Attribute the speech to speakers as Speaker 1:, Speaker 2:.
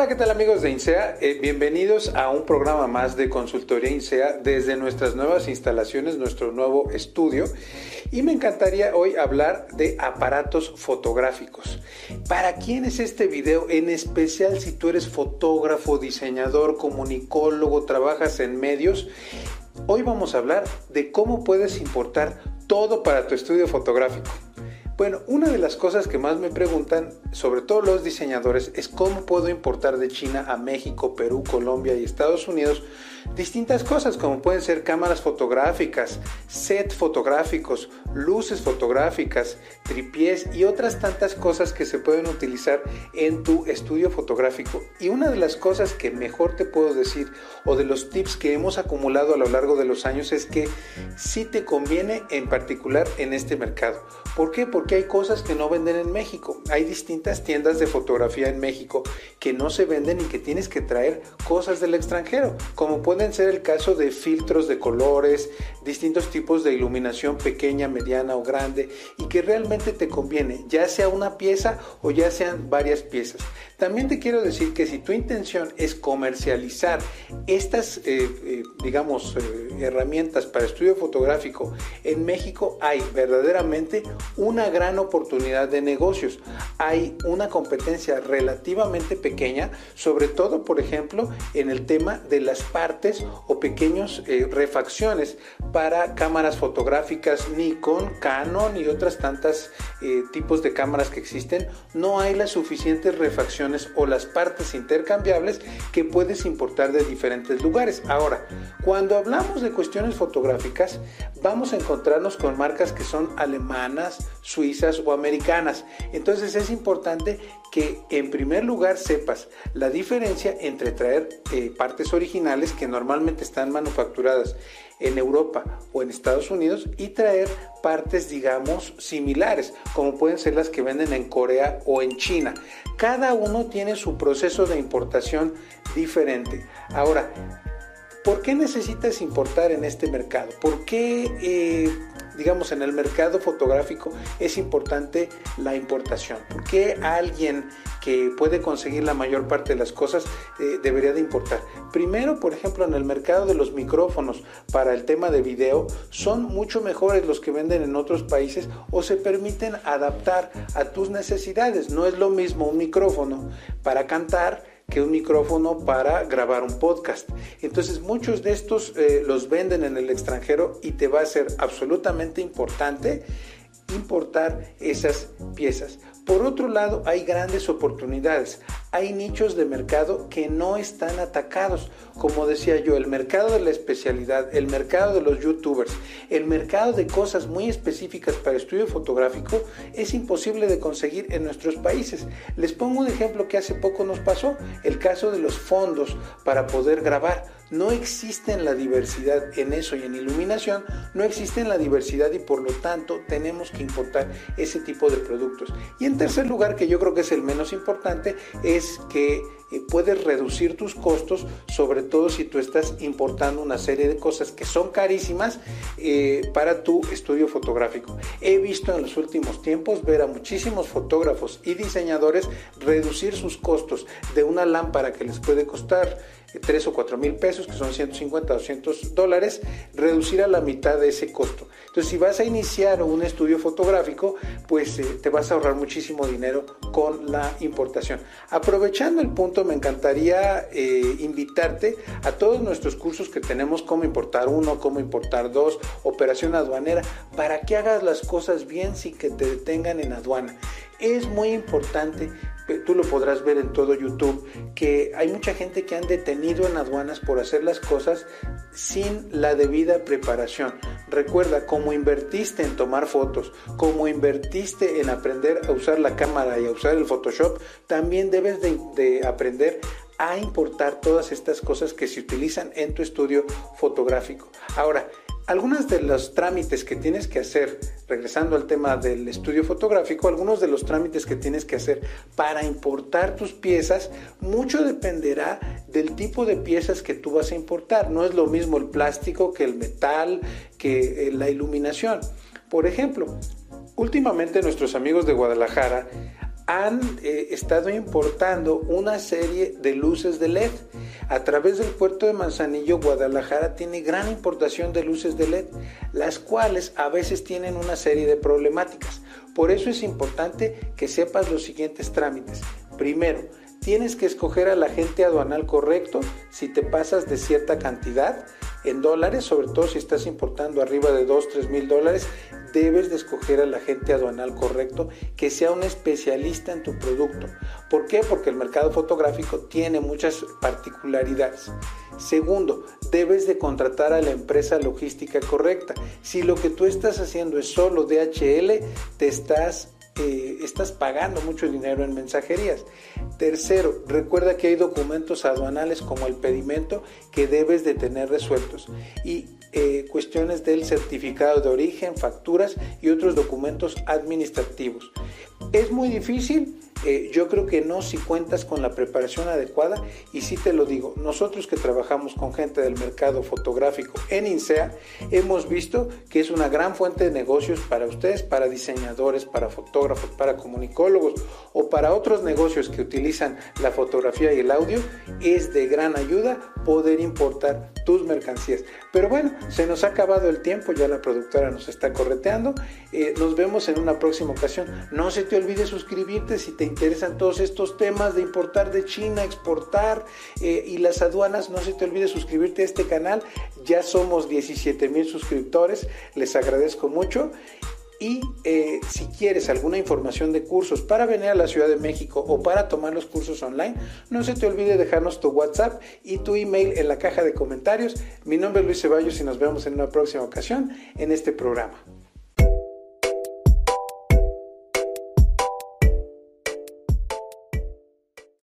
Speaker 1: Hola, ¿qué tal amigos de INSEA? Eh, bienvenidos a un programa más de consultoría INSEA desde nuestras nuevas instalaciones, nuestro nuevo estudio. Y me encantaría hoy hablar de aparatos fotográficos. ¿Para quién es este video? En especial si tú eres fotógrafo, diseñador, comunicólogo, trabajas en medios. Hoy vamos a hablar de cómo puedes importar todo para tu estudio fotográfico. Bueno, una de las cosas que más me preguntan, sobre todo los diseñadores, es cómo puedo importar de China a México, Perú, Colombia y Estados Unidos distintas cosas como pueden ser cámaras fotográficas, set fotográficos, luces fotográficas, tripiés y otras tantas cosas que se pueden utilizar en tu estudio fotográfico. Y una de las cosas que mejor te puedo decir o de los tips que hemos acumulado a lo largo de los años es que sí te conviene en particular en este mercado. ¿Por qué? Porque hay cosas que no venden en México. Hay distintas tiendas de fotografía en México que no se venden y que tienes que traer cosas del extranjero, como pueden ser el caso de filtros de colores, distintos tipos de iluminación pequeña, mediana o grande y que realmente te conviene, ya sea una pieza o ya sean varias piezas. También te quiero decir que si tu intención es comercializar estas, eh, eh, digamos, eh, herramientas para estudio fotográfico, en México hay verdaderamente una gran oportunidad de negocios. Hay una competencia relativamente pequeña, sobre todo, por ejemplo, en el tema de las partes o pequeños refacciones para cámaras fotográficas Nikon, Canon y otras tantas tipos de cámaras que existen. No hay las suficientes refacciones o las partes intercambiables que puedes importar de diferentes lugares. Ahora, cuando hablamos de cuestiones fotográficas, vamos a encontrarnos con marcas que son alemanas, suizas o americanas. Entonces es importante que en primer lugar sepas la diferencia entre traer eh, partes originales que normalmente están manufacturadas en Europa o en Estados Unidos y traer partes, digamos, similares, como pueden ser las que venden en Corea o en China. Cada uno tiene su proceso de importación diferente. Ahora, ¿por qué necesitas importar en este mercado? ¿Por qué, eh, digamos, en el mercado fotográfico es importante la importación? ¿Por qué alguien que puede conseguir la mayor parte de las cosas eh, debería de importar. Primero, por ejemplo, en el mercado de los micrófonos para el tema de video son mucho mejores los que venden en otros países o se permiten adaptar a tus necesidades. No es lo mismo un micrófono para cantar que un micrófono para grabar un podcast. Entonces muchos de estos eh, los venden en el extranjero y te va a ser absolutamente importante importar esas piezas. Por otro lado, hay grandes oportunidades. Hay nichos de mercado que no están atacados. Como decía yo, el mercado de la especialidad, el mercado de los youtubers, el mercado de cosas muy específicas para estudio fotográfico es imposible de conseguir en nuestros países. Les pongo un ejemplo que hace poco nos pasó, el caso de los fondos para poder grabar no existe la diversidad en eso y en iluminación, no existe la diversidad y por lo tanto tenemos que importar ese tipo de productos. Y en tercer lugar, que yo creo que es el menos importante, es que puedes reducir tus costos, sobre todo si tú estás importando una serie de cosas que son carísimas eh, para tu estudio fotográfico. He visto en los últimos tiempos ver a muchísimos fotógrafos y diseñadores reducir sus costos de una lámpara que les puede costar 3 o 4 mil pesos, que son 150 o 200 dólares, reducir a la mitad de ese costo. Entonces, si vas a iniciar un estudio fotográfico, pues eh, te vas a ahorrar muchísimo dinero con la importación. Aprovechando el punto, me encantaría eh, invitarte a todos nuestros cursos que tenemos, cómo importar uno, cómo importar dos, operación aduanera, para que hagas las cosas bien sin que te detengan en aduana. Es muy importante tú lo podrás ver en todo YouTube, que hay mucha gente que han detenido en aduanas por hacer las cosas sin la debida preparación. Recuerda, como invertiste en tomar fotos, como invertiste en aprender a usar la cámara y a usar el Photoshop, también debes de, de aprender a importar todas estas cosas que se utilizan en tu estudio fotográfico. Ahora, algunos de los trámites que tienes que hacer, regresando al tema del estudio fotográfico, algunos de los trámites que tienes que hacer para importar tus piezas, mucho dependerá del tipo de piezas que tú vas a importar. No es lo mismo el plástico que el metal, que eh, la iluminación. Por ejemplo, últimamente nuestros amigos de Guadalajara han eh, estado importando una serie de luces de LED. A través del puerto de Manzanillo, Guadalajara tiene gran importación de luces de LED, las cuales a veces tienen una serie de problemáticas. Por eso es importante que sepas los siguientes trámites. Primero, tienes que escoger al agente aduanal correcto si te pasas de cierta cantidad en dólares, sobre todo si estás importando arriba de 2, 3 mil dólares, debes de escoger al agente aduanal correcto que sea un especialista en tu producto. ¿Por qué? Porque el mercado fotográfico tiene muchas particularidades. Segundo, debes de contratar a la empresa logística correcta. Si lo que tú estás haciendo es solo DHL, te estás eh, estás pagando mucho dinero en mensajerías. Tercero, recuerda que hay documentos aduanales como el pedimento que debes de tener resueltos y eh, cuestiones del certificado de origen, facturas y otros documentos administrativos. Es muy difícil, eh, yo creo que no si cuentas con la preparación adecuada y sí te lo digo, nosotros que trabajamos con gente del mercado fotográfico en INSEA, hemos visto que es una gran fuente de negocios para ustedes, para diseñadores, para fotógrafos, para comunicólogos o para otros negocios que utilizan la fotografía y el audio, es de gran ayuda poder importar tus mercancías. Pero bueno, se nos ha acabado el tiempo, ya la productora nos está correteando. Eh, nos vemos en una próxima ocasión. No se te olvide suscribirte si te interesan todos estos temas de importar de China, exportar eh, y las aduanas. No se te olvide suscribirte a este canal. Ya somos 17 mil suscriptores. Les agradezco mucho. Y eh, si quieres alguna información de cursos para venir a la Ciudad de México o para tomar los cursos online, no se te olvide dejarnos tu WhatsApp y tu email en la caja de comentarios. Mi nombre es Luis Ceballos y nos vemos en una próxima ocasión en este programa.